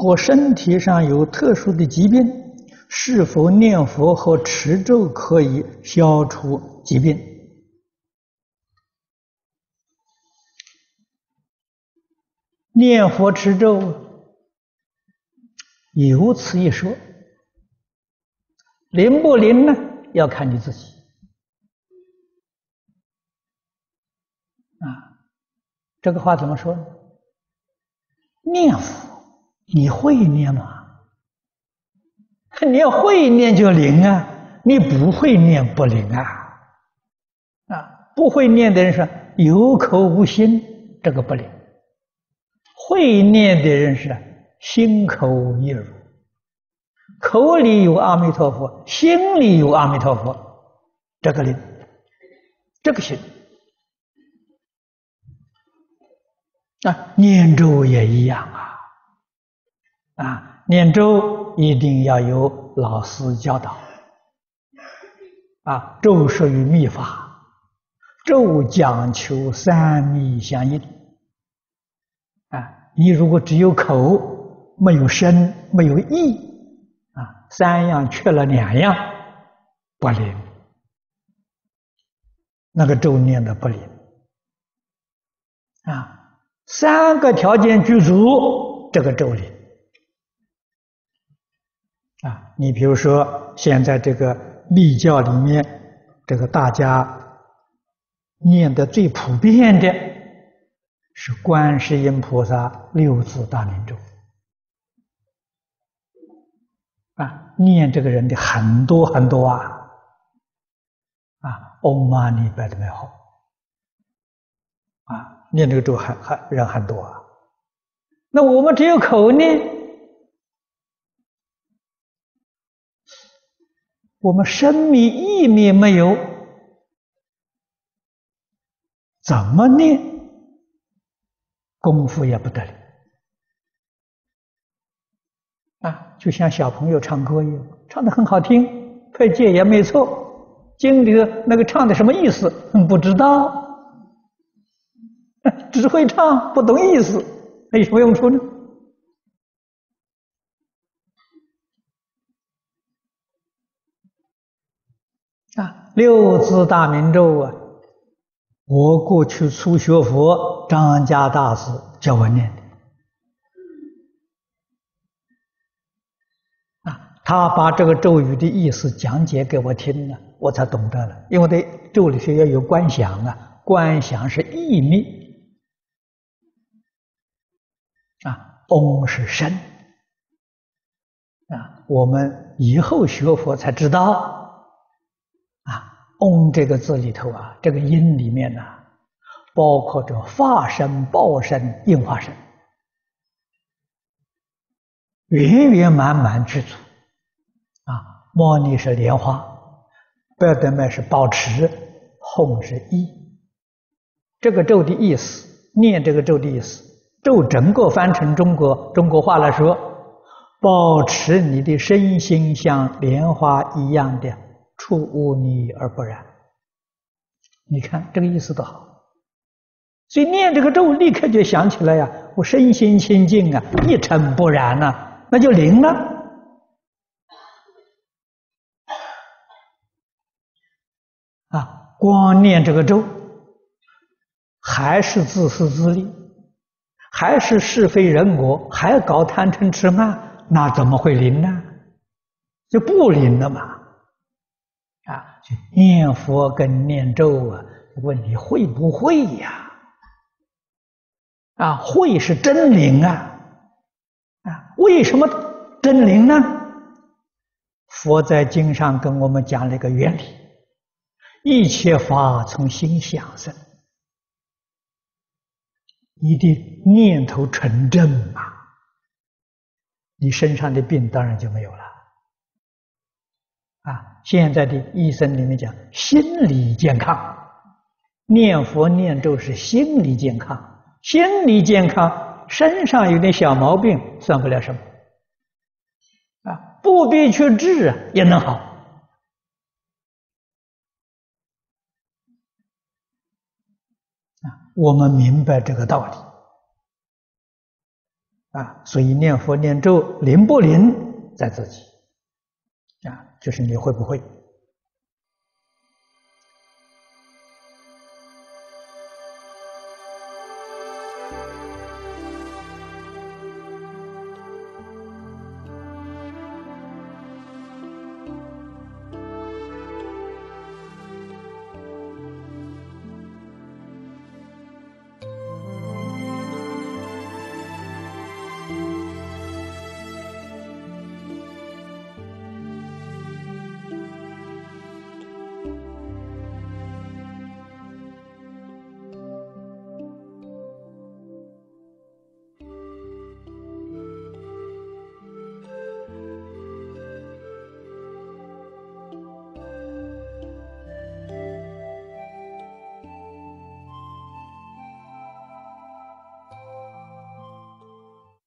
果身体上有特殊的疾病，是否念佛和持咒可以消除疾病？念佛持咒有此一说，灵不灵呢？要看你自己。啊，这个话怎么说呢？念佛，你会念吗？你要会念就灵啊，你不会念不灵啊。啊，不会念的人说有口无心，这个不灵。会念的人是心口一如，口里有阿弥陀佛，心里有阿弥陀佛，这个灵，这个行。啊，念咒也一样啊！啊，念咒一定要有老师教导。啊，咒属于密法，咒讲求三密相应。啊，你如果只有口，没有身，没有意，啊，三样缺了两样，不灵。那个咒念的不灵。啊。三个条件具足，这个咒灵啊！你比如说，现在这个密教里面，这个大家念的最普遍的，是观世音菩萨六字大明咒啊，念这个人的很多很多啊啊，嗡嘛呢叭的没好啊。念这个咒还还人很多啊，那我们只有口念，我们身密意密没有，怎么念功夫也不得了啊！就像小朋友唱歌一样，唱的很好听，配戒也没错，经里的那个唱的什么意思，不知道。只会唱，不懂意思，那有什么用处呢？啊，六字大明咒啊，我过去初学佛，张家大师教我念的。啊，他把这个咒语的意思讲解给我听了，我才懂得了。因为对咒里头要有观想啊，观想是意密。啊，嗡是身啊，我们以后学佛才知道，嗡这个字里头啊，这个音里面呢、包括着法身、报身、应化身，圆圆满满具足啊。摩尼是莲花，标德麦是保持，吽是意。这个咒的意思，念这个咒的意思。咒整个翻成中国中国话来说，保持你的身心像莲花一样的出污泥而不染。你看这个意思多好，所以念这个咒，立刻就想起来呀，我身心清净啊，一尘不染呐，那就灵了。啊，光念这个咒，还是自私自利。还是是非人我，还搞贪嗔痴慢，那怎么会灵呢？就不灵了嘛！念佛跟念咒啊，问你会不会呀？啊，会是真灵啊！啊，为什么真灵呢？佛在经上跟我们讲了一个原理：一切法从心想生。你的念头纯正嘛，你身上的病当然就没有了。啊，现在的医生里面讲心理健康，念佛念咒是心理健康，心理健康，身上有点小毛病算不了什么。啊，不必去治啊，也能好。啊，我们明白这个道理。啊，所以念佛念咒灵不灵在自己啊，就是你会不会。